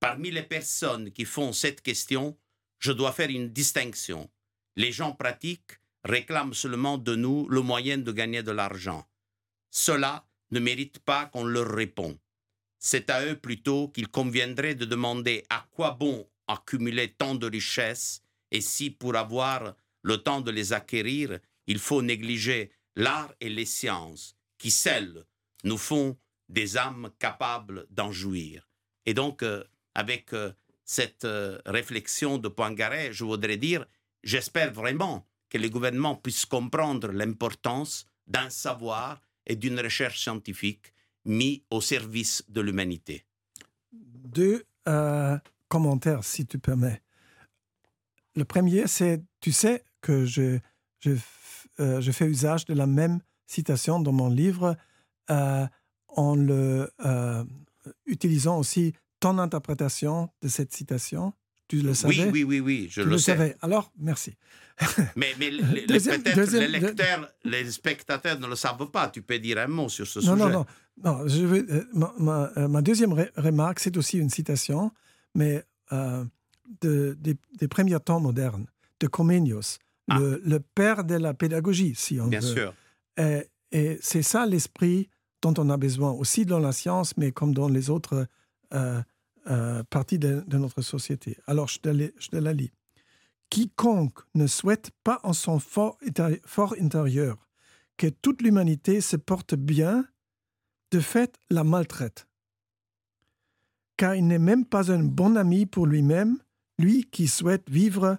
Parmi les personnes qui font cette question, je dois faire une distinction. Les gens pratiques réclament seulement de nous le moyen de gagner de l'argent. Cela ne mérite pas qu'on leur répond. C'est à eux plutôt qu'il conviendrait de demander à quoi bon accumuler tant de richesses et si pour avoir le temps de les acquérir, il faut négliger l'art et les sciences qui, seules, nous font des âmes capables d'en jouir. Et donc, euh, avec euh, cette euh, réflexion de Poincaré, je voudrais dire, j'espère vraiment que les gouvernements puissent comprendre l'importance d'un savoir et d'une recherche scientifique mis au service de l'humanité. Deux euh, commentaires, si tu permets. Le premier, c'est, tu sais que je, je, je, fais usage de la même citation dans mon livre en le utilisant aussi ton interprétation de cette citation Tu le savais? Oui, oui, oui, oui je tu le, sais. Savais. Alors, merci. [laughs] mais, les lecteurs, les spectateurs ne le savent pas. Tu peux dire un mot sur ce non, sujet. Non, non, non. Je veux, euh, ma, euh, ma, deuxième remarque, c'est aussi une citation, mais euh, de, des, premiers temps modernes, de Comenius, ah. le, père de la pédagogie, si on Bien veut. Bien sûr. Et, et c'est ça l'esprit dont on a besoin, aussi dans la science, mais comme dans les autres euh, partie de, notre société. Alors, je te, la lis. Quiconque ne souhaite pas en son fort, fort intérieur que toute l'humanité se porte bien, de fait la maltraite. Car il n'est même pas un bon ami pour lui-même, lui qui souhaite vivre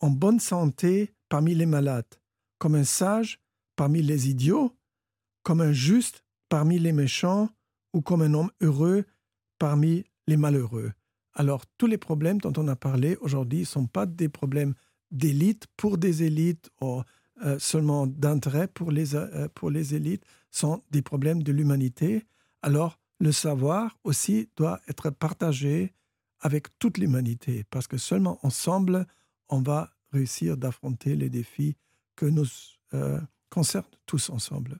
en bonne santé parmi les malades, comme un sage parmi les idiots, comme un juste parmi les méchants, ou comme un homme heureux parmi les malheureux. Alors, tous les problèmes dont on a parlé aujourd'hui ne sont pas des problèmes d'élite pour des élites ou euh, seulement d'intérêt pour les, euh, pour les élites, sont des problèmes de l'humanité. Alors, le savoir aussi doit être partagé avec toute l'humanité, parce que seulement ensemble, on va réussir d'affronter les défis que nous euh, concernent tous ensemble.